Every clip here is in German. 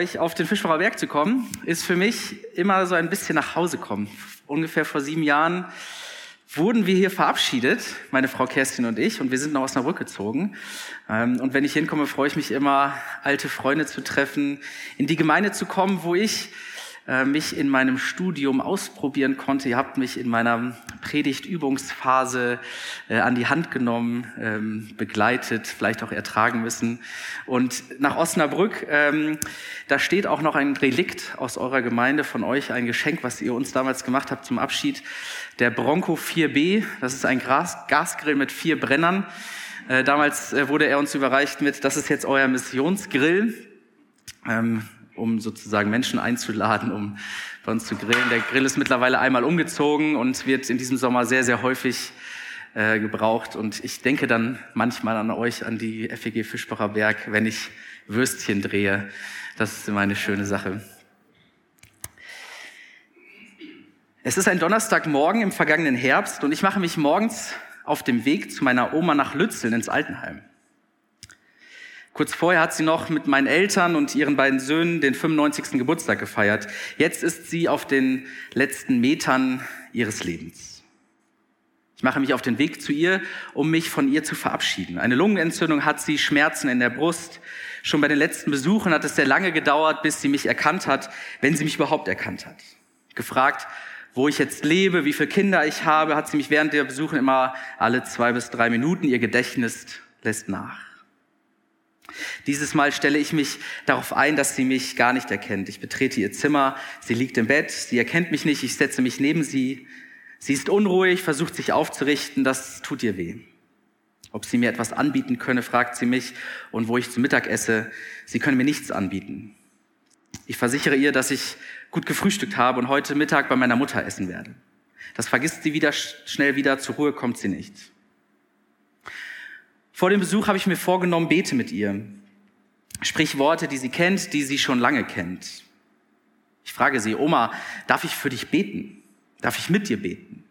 Euch auf den Fischbacher Berg zu kommen, ist für mich immer so ein bisschen nach Hause kommen. Ungefähr vor sieben Jahren wurden wir hier verabschiedet, meine Frau Kerstin und ich, und wir sind nach Osnabrück gezogen. Ähm, und wenn ich hinkomme, freue ich mich immer, alte Freunde zu treffen, in die Gemeinde zu kommen, wo ich mich in meinem Studium ausprobieren konnte. Ihr habt mich in meiner Predigtübungsphase äh, an die Hand genommen, ähm, begleitet, vielleicht auch ertragen müssen. Und nach Osnabrück, ähm, da steht auch noch ein Relikt aus eurer Gemeinde von euch, ein Geschenk, was ihr uns damals gemacht habt zum Abschied. Der Bronco 4B, das ist ein Gas Gasgrill mit vier Brennern. Äh, damals äh, wurde er uns überreicht mit, das ist jetzt euer Missionsgrill. Ähm, um sozusagen Menschen einzuladen, um bei uns zu grillen. Der Grill ist mittlerweile einmal umgezogen und wird in diesem Sommer sehr, sehr häufig äh, gebraucht. Und ich denke dann manchmal an euch, an die FEG Fischbacher Berg, wenn ich Würstchen drehe. Das ist immer eine schöne Sache. Es ist ein Donnerstagmorgen im vergangenen Herbst und ich mache mich morgens auf dem Weg zu meiner Oma nach Lützeln ins Altenheim. Kurz vorher hat sie noch mit meinen Eltern und ihren beiden Söhnen den 95. Geburtstag gefeiert. Jetzt ist sie auf den letzten Metern ihres Lebens. Ich mache mich auf den Weg zu ihr, um mich von ihr zu verabschieden. Eine Lungenentzündung hat sie, Schmerzen in der Brust. Schon bei den letzten Besuchen hat es sehr lange gedauert, bis sie mich erkannt hat, wenn sie mich überhaupt erkannt hat. Gefragt, wo ich jetzt lebe, wie viele Kinder ich habe, hat sie mich während der Besuche immer alle zwei bis drei Minuten, ihr Gedächtnis lässt nach. Dieses Mal stelle ich mich darauf ein, dass sie mich gar nicht erkennt. Ich betrete ihr Zimmer, sie liegt im Bett, sie erkennt mich nicht, ich setze mich neben sie. Sie ist unruhig, versucht sich aufzurichten, das tut ihr weh. Ob sie mir etwas anbieten könne, fragt sie mich, und wo ich zu Mittag esse, sie könne mir nichts anbieten. Ich versichere ihr, dass ich gut gefrühstückt habe und heute Mittag bei meiner Mutter essen werde. Das vergisst sie wieder schnell wieder, zur Ruhe kommt sie nicht. Vor dem Besuch habe ich mir vorgenommen, bete mit ihr. Sprich Worte, die sie kennt, die sie schon lange kennt. Ich frage sie, Oma, darf ich für dich beten? Darf ich mit dir beten?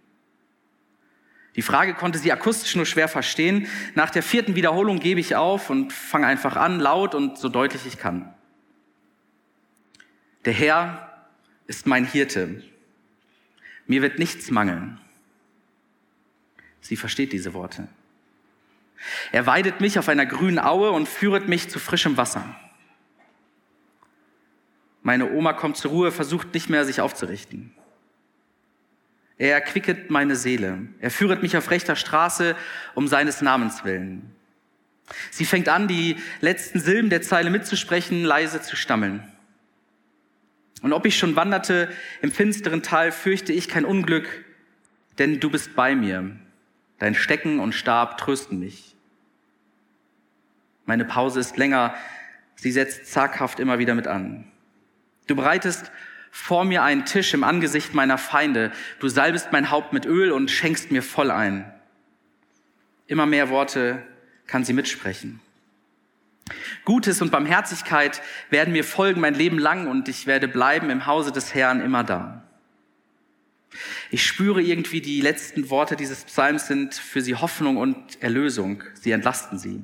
Die Frage konnte sie akustisch nur schwer verstehen. Nach der vierten Wiederholung gebe ich auf und fange einfach an, laut und so deutlich ich kann. Der Herr ist mein Hirte. Mir wird nichts mangeln. Sie versteht diese Worte. Er weidet mich auf einer grünen Aue und führet mich zu frischem Wasser. Meine Oma kommt zur Ruhe, versucht nicht mehr, sich aufzurichten. Er erquicket meine Seele. Er führet mich auf rechter Straße um seines Namens willen. Sie fängt an, die letzten Silben der Zeile mitzusprechen, leise zu stammeln. Und ob ich schon wanderte im finsteren Tal, fürchte ich kein Unglück, denn du bist bei mir. Dein Stecken und Stab trösten mich. Meine Pause ist länger. Sie setzt zaghaft immer wieder mit an. Du bereitest vor mir einen Tisch im Angesicht meiner Feinde. Du salbest mein Haupt mit Öl und schenkst mir voll ein. Immer mehr Worte kann sie mitsprechen. Gutes und Barmherzigkeit werden mir folgen mein Leben lang und ich werde bleiben im Hause des Herrn immer da. Ich spüre irgendwie, die letzten Worte dieses Psalms sind für sie Hoffnung und Erlösung. Sie entlasten sie.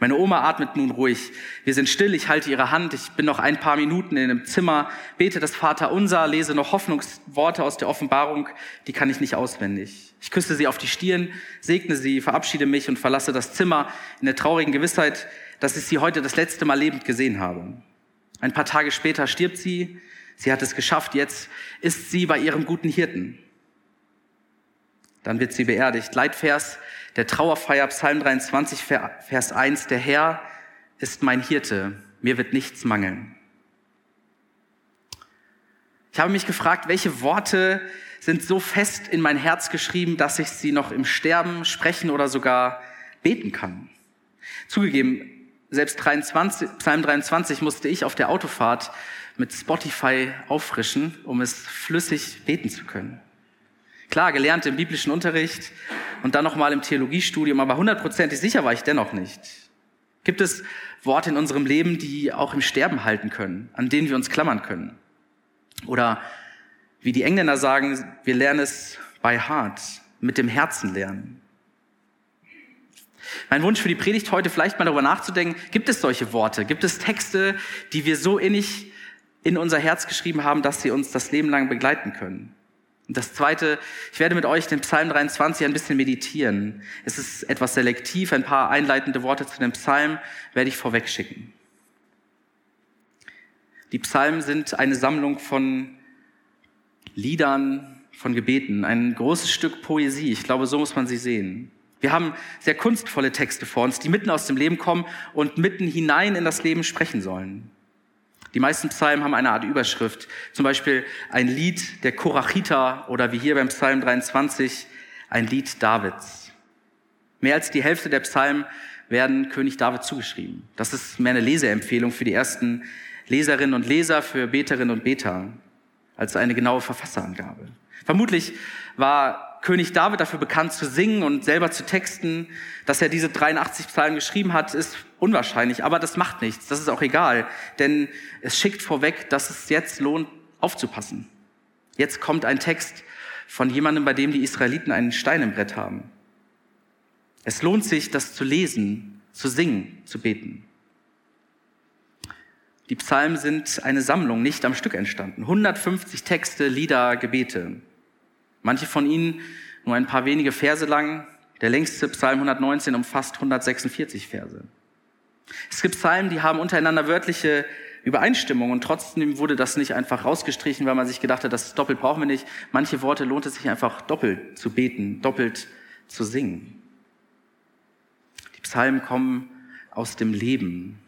Meine Oma atmet nun ruhig. Wir sind still, ich halte ihre Hand, ich bin noch ein paar Minuten in einem Zimmer, bete das Vater unser, lese noch Hoffnungsworte aus der Offenbarung, die kann ich nicht auswendig. Ich küsse sie auf die Stirn, segne sie, verabschiede mich und verlasse das Zimmer in der traurigen Gewissheit, dass ich sie heute das letzte Mal lebend gesehen habe. Ein paar Tage später stirbt sie, sie hat es geschafft, jetzt ist sie bei ihrem guten Hirten. Dann wird sie beerdigt. Leitvers der Trauerfeier, Psalm 23, Vers 1, der Herr ist mein Hirte, mir wird nichts mangeln. Ich habe mich gefragt, welche Worte sind so fest in mein Herz geschrieben, dass ich sie noch im Sterben sprechen oder sogar beten kann. Zugegeben, selbst 23, Psalm 23 musste ich auf der Autofahrt mit Spotify auffrischen, um es flüssig beten zu können. Klar, gelernt im biblischen Unterricht und dann nochmal im Theologiestudium, aber hundertprozentig sicher war ich dennoch nicht. Gibt es Worte in unserem Leben, die auch im Sterben halten können, an denen wir uns klammern können? Oder wie die Engländer sagen, wir lernen es by heart, mit dem Herzen lernen. Mein Wunsch für die Predigt heute vielleicht mal darüber nachzudenken, gibt es solche Worte? Gibt es Texte, die wir so innig in unser Herz geschrieben haben, dass sie uns das Leben lang begleiten können? Und das Zweite, ich werde mit euch den Psalm 23 ein bisschen meditieren. Es ist etwas selektiv, ein paar einleitende Worte zu dem Psalm werde ich vorweg schicken. Die Psalmen sind eine Sammlung von Liedern, von Gebeten, ein großes Stück Poesie. Ich glaube, so muss man sie sehen. Wir haben sehr kunstvolle Texte vor uns, die mitten aus dem Leben kommen und mitten hinein in das Leben sprechen sollen. Die meisten Psalmen haben eine Art Überschrift, zum Beispiel ein Lied der Korachita oder wie hier beim Psalm 23 ein Lied Davids. Mehr als die Hälfte der Psalmen werden König David zugeschrieben. Das ist mehr eine Leseempfehlung für die ersten Leserinnen und Leser, für Beterinnen und Beter, als eine genaue Verfasserangabe. Vermutlich war König David dafür bekannt zu singen und selber zu texten. Dass er diese 83 Psalmen geschrieben hat, ist unwahrscheinlich, aber das macht nichts. Das ist auch egal, denn es schickt vorweg, dass es jetzt lohnt, aufzupassen. Jetzt kommt ein Text von jemandem, bei dem die Israeliten einen Stein im Brett haben. Es lohnt sich, das zu lesen, zu singen, zu beten. Die Psalmen sind eine Sammlung, nicht am Stück entstanden. 150 Texte, Lieder, Gebete. Manche von ihnen nur ein paar wenige Verse lang. Der längste Psalm 119 umfasst 146 Verse. Es gibt Psalmen, die haben untereinander wörtliche Übereinstimmung und trotzdem wurde das nicht einfach rausgestrichen, weil man sich gedacht hat, das doppelt brauchen wir nicht. Manche Worte lohnt es sich einfach doppelt zu beten, doppelt zu singen. Die Psalmen kommen aus dem Leben.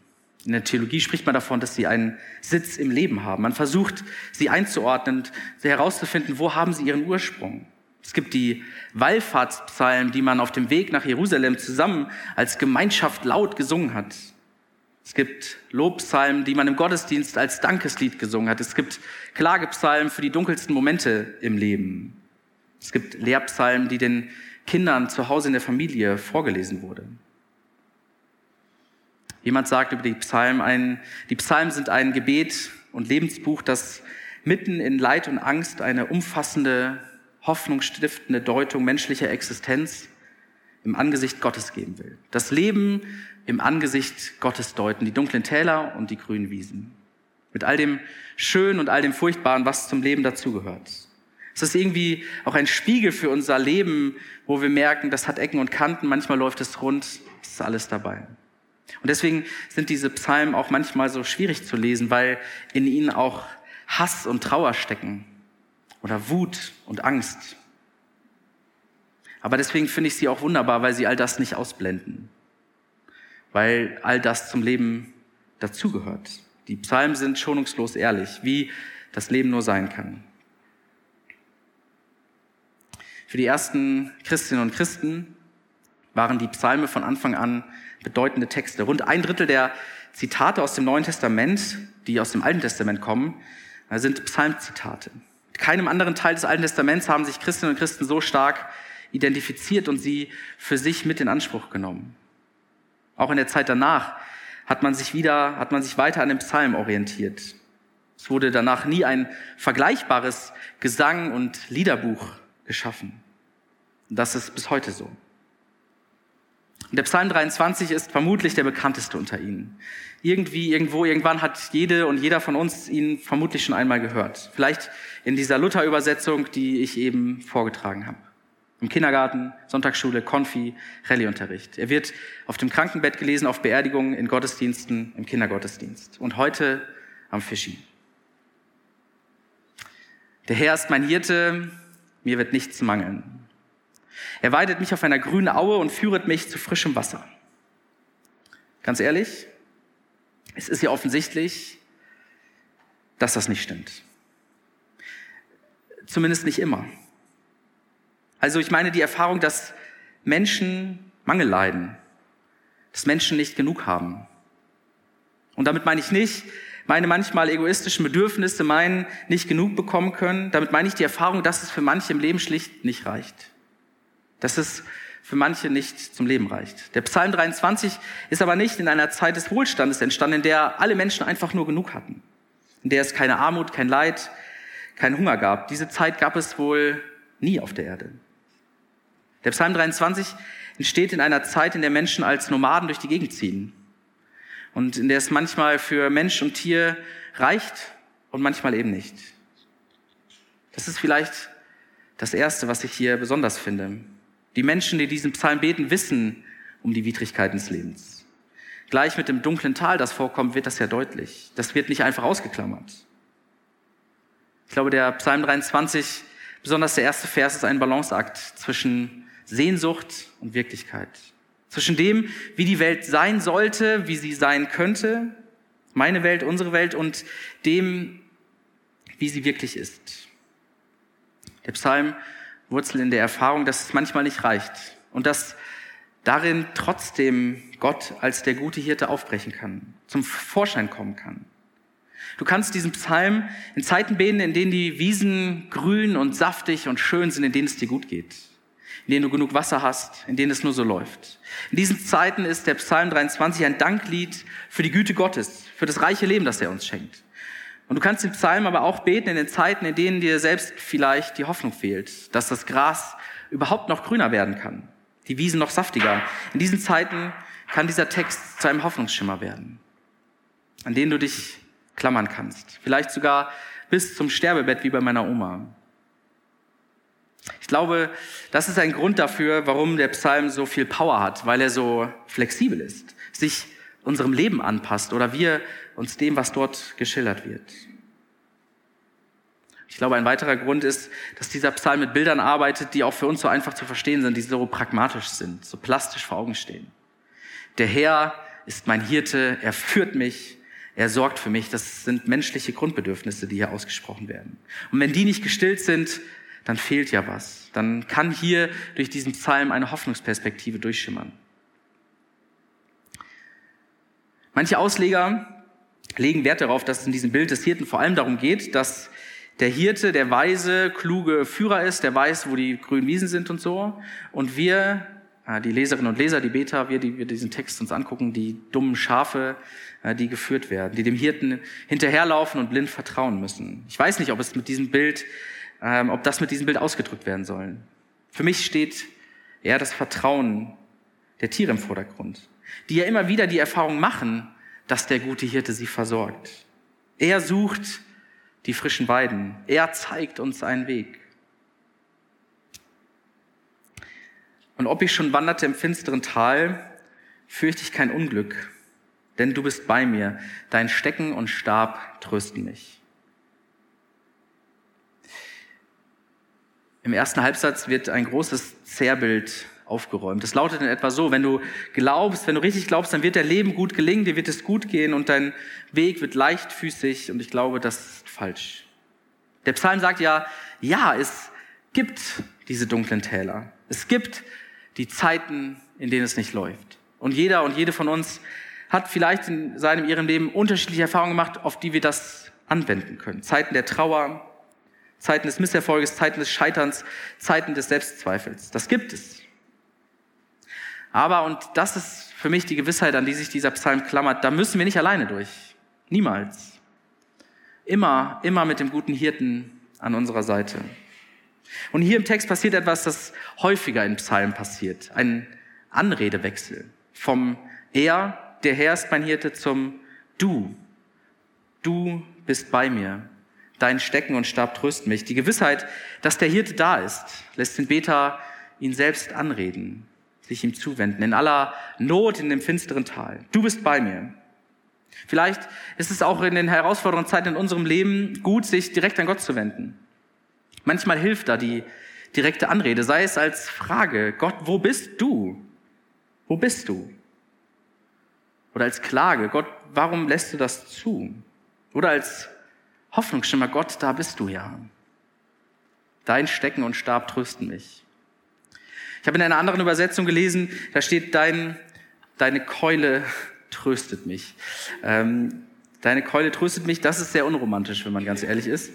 In der Theologie spricht man davon, dass sie einen Sitz im Leben haben. Man versucht, sie einzuordnen, sie herauszufinden, wo haben sie ihren Ursprung. Es gibt die Wallfahrtspsalmen, die man auf dem Weg nach Jerusalem zusammen als Gemeinschaft laut gesungen hat. Es gibt Lobpsalmen, die man im Gottesdienst als Dankeslied gesungen hat. Es gibt Klagepsalmen für die dunkelsten Momente im Leben. Es gibt Lehrpsalmen, die den Kindern zu Hause in der Familie vorgelesen wurden. Jemand sagt über die Psalmen, ein, die Psalmen sind ein Gebet und Lebensbuch, das mitten in Leid und Angst eine umfassende, hoffnungsstiftende Deutung menschlicher Existenz im Angesicht Gottes geben will. Das Leben im Angesicht Gottes deuten, die dunklen Täler und die grünen Wiesen. Mit all dem Schönen und all dem Furchtbaren, was zum Leben dazugehört. Es ist irgendwie auch ein Spiegel für unser Leben, wo wir merken, das hat Ecken und Kanten, manchmal läuft es rund, es ist alles dabei. Und deswegen sind diese Psalmen auch manchmal so schwierig zu lesen, weil in ihnen auch Hass und Trauer stecken oder Wut und Angst. Aber deswegen finde ich sie auch wunderbar, weil sie all das nicht ausblenden, weil all das zum Leben dazugehört. Die Psalmen sind schonungslos ehrlich, wie das Leben nur sein kann. Für die ersten Christinnen und Christen waren die Psalme von Anfang an bedeutende Texte. Rund ein Drittel der Zitate aus dem Neuen Testament, die aus dem Alten Testament kommen, sind Psalmzitate. Keinem anderen Teil des Alten Testaments haben sich Christinnen und Christen so stark identifiziert und sie für sich mit in Anspruch genommen. Auch in der Zeit danach hat man sich wieder, hat man sich weiter an dem Psalm orientiert. Es wurde danach nie ein vergleichbares Gesang- und Liederbuch geschaffen. Und das ist bis heute so. Und der Psalm 23 ist vermutlich der bekannteste unter ihnen. Irgendwie, irgendwo, irgendwann hat jede und jeder von uns ihn vermutlich schon einmal gehört. Vielleicht in dieser Luther-Übersetzung, die ich eben vorgetragen habe. Im Kindergarten, Sonntagsschule, Konfi, Rallyeunterricht. Er wird auf dem Krankenbett gelesen, auf Beerdigungen, in Gottesdiensten, im Kindergottesdienst. Und heute am Fischi. Der Herr ist mein Hirte, mir wird nichts mangeln. Er weidet mich auf einer grünen Aue und führet mich zu frischem Wasser. Ganz ehrlich, es ist ja offensichtlich, dass das nicht stimmt. Zumindest nicht immer. Also ich meine die Erfahrung, dass Menschen Mangel leiden, dass Menschen nicht genug haben, Und damit meine ich nicht meine manchmal egoistischen Bedürfnisse meinen, nicht genug bekommen können. Damit meine ich die Erfahrung, dass es für manche im Leben schlicht nicht reicht. Dass es für manche nicht zum Leben reicht. Der Psalm 23 ist aber nicht in einer Zeit des Wohlstandes entstanden, in der alle Menschen einfach nur genug hatten. In der es keine Armut, kein Leid, kein Hunger gab. Diese Zeit gab es wohl nie auf der Erde. Der Psalm 23 entsteht in einer Zeit, in der Menschen als Nomaden durch die Gegend ziehen und in der es manchmal für Mensch und Tier reicht und manchmal eben nicht. Das ist vielleicht das Erste, was ich hier besonders finde. Die Menschen, die diesen Psalm beten, wissen um die Widrigkeiten des Lebens. Gleich mit dem dunklen Tal, das vorkommt, wird das ja deutlich. Das wird nicht einfach ausgeklammert. Ich glaube, der Psalm 23, besonders der erste Vers, ist ein Balanceakt zwischen Sehnsucht und Wirklichkeit. Zwischen dem, wie die Welt sein sollte, wie sie sein könnte, meine Welt, unsere Welt, und dem, wie sie wirklich ist. Der Psalm wurzelt in der Erfahrung, dass es manchmal nicht reicht und dass darin trotzdem Gott als der gute Hirte aufbrechen kann, zum Vorschein kommen kann. Du kannst diesen Psalm in Zeiten beten, in denen die Wiesen grün und saftig und schön sind, in denen es dir gut geht in denen du genug Wasser hast, in denen es nur so läuft. In diesen Zeiten ist der Psalm 23 ein Danklied für die Güte Gottes, für das reiche Leben, das er uns schenkt. Und du kannst den Psalm aber auch beten in den Zeiten, in denen dir selbst vielleicht die Hoffnung fehlt, dass das Gras überhaupt noch grüner werden kann, die Wiesen noch saftiger. In diesen Zeiten kann dieser Text zu einem Hoffnungsschimmer werden, an den du dich klammern kannst. Vielleicht sogar bis zum Sterbebett wie bei meiner Oma. Ich glaube, das ist ein Grund dafür, warum der Psalm so viel Power hat, weil er so flexibel ist, sich unserem Leben anpasst oder wir uns dem, was dort geschildert wird. Ich glaube, ein weiterer Grund ist, dass dieser Psalm mit Bildern arbeitet, die auch für uns so einfach zu verstehen sind, die so pragmatisch sind, so plastisch vor Augen stehen. Der Herr ist mein Hirte, er führt mich, er sorgt für mich. Das sind menschliche Grundbedürfnisse, die hier ausgesprochen werden. Und wenn die nicht gestillt sind, dann fehlt ja was. Dann kann hier durch diesen Psalm eine Hoffnungsperspektive durchschimmern. Manche Ausleger legen Wert darauf, dass es in diesem Bild des Hirten vor allem darum geht, dass der Hirte der weise, kluge Führer ist, der weiß, wo die grünen Wiesen sind und so. Und wir, äh, die Leserinnen und Leser, die Beta, wir, die wir diesen Text uns angucken, die dummen Schafe, äh, die geführt werden, die dem Hirten hinterherlaufen und blind vertrauen müssen. Ich weiß nicht, ob es mit diesem Bild ähm, ob das mit diesem Bild ausgedrückt werden soll. Für mich steht eher das Vertrauen der Tiere im Vordergrund, die ja immer wieder die Erfahrung machen, dass der gute Hirte sie versorgt. Er sucht die frischen Weiden. Er zeigt uns einen Weg. Und ob ich schon wanderte im finsteren Tal, fürchte ich kein Unglück, denn du bist bei mir. Dein Stecken und Stab trösten mich. Im ersten Halbsatz wird ein großes Zerrbild aufgeräumt. Das lautet in etwa so, wenn du glaubst, wenn du richtig glaubst, dann wird dein Leben gut gelingen, dir wird es gut gehen und dein Weg wird leichtfüßig und ich glaube, das ist falsch. Der Psalm sagt ja, ja, es gibt diese dunklen Täler. Es gibt die Zeiten, in denen es nicht läuft. Und jeder und jede von uns hat vielleicht in seinem, ihrem Leben unterschiedliche Erfahrungen gemacht, auf die wir das anwenden können. Zeiten der Trauer, Zeiten des Misserfolges, Zeiten des Scheiterns, Zeiten des Selbstzweifels. Das gibt es. Aber, und das ist für mich die Gewissheit, an die sich dieser Psalm klammert, da müssen wir nicht alleine durch. Niemals. Immer, immer mit dem guten Hirten an unserer Seite. Und hier im Text passiert etwas, das häufiger in Psalmen passiert. Ein Anredewechsel. Vom Er, der Herr ist mein Hirte, zum Du. Du bist bei mir dein Stecken und Stab trösten mich. Die Gewissheit, dass der Hirte da ist, lässt den Beter ihn selbst anreden, sich ihm zuwenden, in aller Not in dem finsteren Tal. Du bist bei mir. Vielleicht ist es auch in den herausfordernden Zeiten in unserem Leben gut, sich direkt an Gott zu wenden. Manchmal hilft da die direkte Anrede, sei es als Frage, Gott, wo bist du? Wo bist du? Oder als Klage, Gott, warum lässt du das zu? Oder als Hoffnungsschimmer, Gott, da bist du ja. Dein Stecken und Stab trösten mich. Ich habe in einer anderen Übersetzung gelesen, da steht dein, deine Keule tröstet mich. Ähm, deine Keule tröstet mich, das ist sehr unromantisch, wenn man ganz ehrlich ist.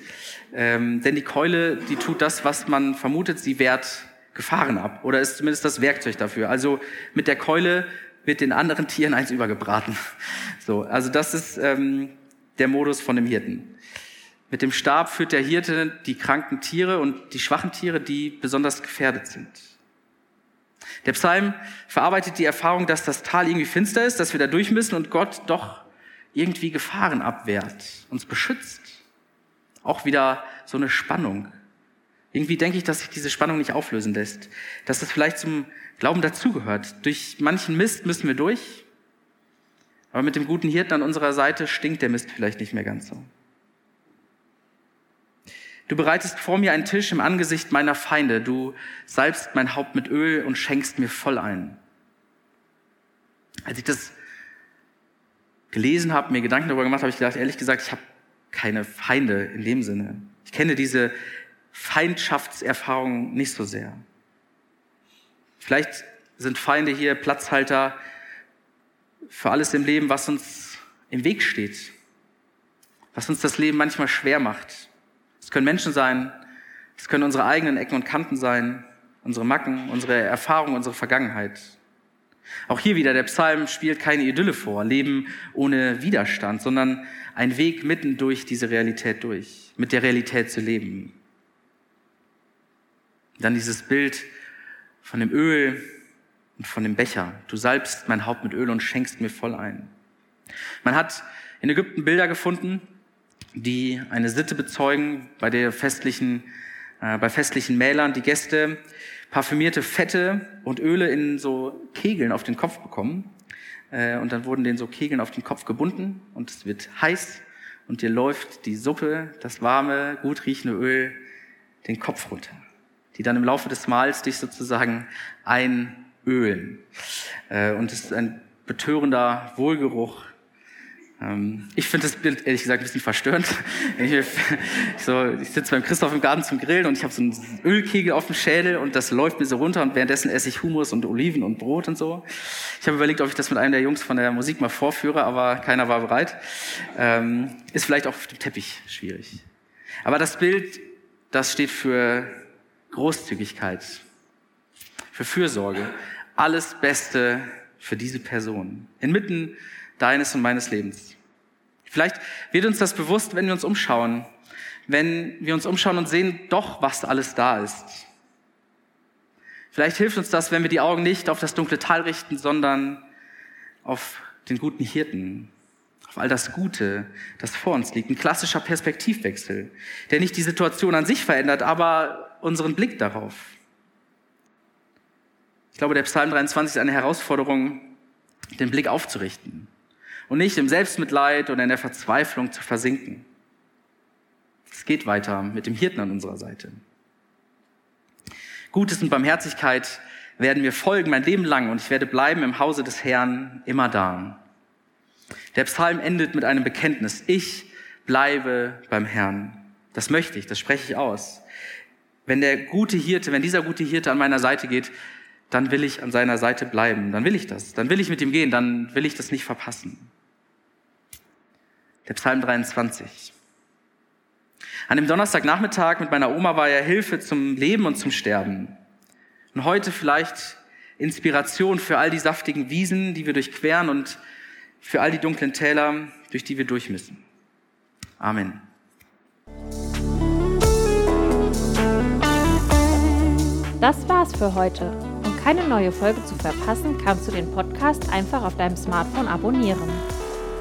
Ähm, denn die Keule, die tut das, was man vermutet, sie wehrt Gefahren ab oder ist zumindest das Werkzeug dafür. Also mit der Keule wird den anderen Tieren eins übergebraten. So, also das ist ähm, der Modus von dem Hirten. Mit dem Stab führt der Hirte die kranken Tiere und die schwachen Tiere, die besonders gefährdet sind. Der Psalm verarbeitet die Erfahrung, dass das Tal irgendwie finster ist, dass wir da durch müssen und Gott doch irgendwie Gefahren abwehrt, uns beschützt. Auch wieder so eine Spannung. Irgendwie denke ich, dass sich diese Spannung nicht auflösen lässt. Dass das vielleicht zum Glauben dazugehört. Durch manchen Mist müssen wir durch. Aber mit dem guten Hirten an unserer Seite stinkt der Mist vielleicht nicht mehr ganz so. Du bereitest vor mir einen Tisch im Angesicht meiner Feinde. Du salbst mein Haupt mit Öl und schenkst mir voll ein. Als ich das gelesen habe, mir Gedanken darüber gemacht habe, ich gedacht, ehrlich gesagt, ich habe keine Feinde in dem Sinne. Ich kenne diese Feindschaftserfahrung nicht so sehr. Vielleicht sind Feinde hier Platzhalter für alles im Leben, was uns im Weg steht, was uns das Leben manchmal schwer macht. Es können Menschen sein, es können unsere eigenen Ecken und Kanten sein, unsere Macken, unsere Erfahrungen, unsere Vergangenheit. Auch hier wieder, der Psalm spielt keine Idylle vor, Leben ohne Widerstand, sondern ein Weg mitten durch diese Realität durch, mit der Realität zu leben. Dann dieses Bild von dem Öl und von dem Becher. Du salbst mein Haupt mit Öl und schenkst mir voll ein. Man hat in Ägypten Bilder gefunden, die eine Sitte bezeugen, bei der festlichen, äh, bei festlichen Mählern die Gäste parfümierte Fette und Öle in so Kegeln auf den Kopf bekommen. Äh, und dann wurden denen so Kegeln auf den Kopf gebunden und es wird heiß und dir läuft die Suppe, das warme, gut riechende Öl den Kopf runter, die dann im Laufe des Mahls dich sozusagen einölen. Äh, und es ist ein betörender Wohlgeruch, ich finde das Bild ehrlich gesagt ein bisschen verstörend. Ich, so, ich sitze beim Christoph im Garten zum Grillen und ich habe so einen Ölkegel auf dem Schädel und das läuft mir so runter und währenddessen esse ich Hummus und Oliven und Brot und so. Ich habe überlegt, ob ich das mit einem der Jungs von der Musik mal vorführe, aber keiner war bereit. Ähm, ist vielleicht auch auf dem Teppich schwierig. Aber das Bild, das steht für Großzügigkeit, für Fürsorge, alles Beste für diese Person. Inmitten deines und meines Lebens. Vielleicht wird uns das bewusst, wenn wir uns umschauen, wenn wir uns umschauen und sehen doch, was alles da ist. Vielleicht hilft uns das, wenn wir die Augen nicht auf das dunkle Tal richten, sondern auf den guten Hirten, auf all das Gute, das vor uns liegt. Ein klassischer Perspektivwechsel, der nicht die Situation an sich verändert, aber unseren Blick darauf. Ich glaube, der Psalm 23 ist eine Herausforderung, den Blick aufzurichten und nicht im Selbstmitleid oder in der Verzweiflung zu versinken. Es geht weiter mit dem Hirten an unserer Seite. Gutes und Barmherzigkeit werden mir folgen mein Leben lang und ich werde bleiben im Hause des Herrn immer da. Der Psalm endet mit einem Bekenntnis. Ich bleibe beim Herrn. Das möchte ich, das spreche ich aus. Wenn der gute Hirte, wenn dieser gute Hirte an meiner Seite geht, dann will ich an seiner Seite bleiben. Dann will ich das. Dann will ich mit ihm gehen. Dann will ich das nicht verpassen. Der Psalm 23. An dem Donnerstagnachmittag mit meiner Oma war er Hilfe zum Leben und zum Sterben. Und heute vielleicht Inspiration für all die saftigen Wiesen, die wir durchqueren und für all die dunklen Täler, durch die wir durch müssen. Amen. Das war's für heute. Um keine neue Folge zu verpassen, kannst du den Podcast einfach auf deinem Smartphone abonnieren.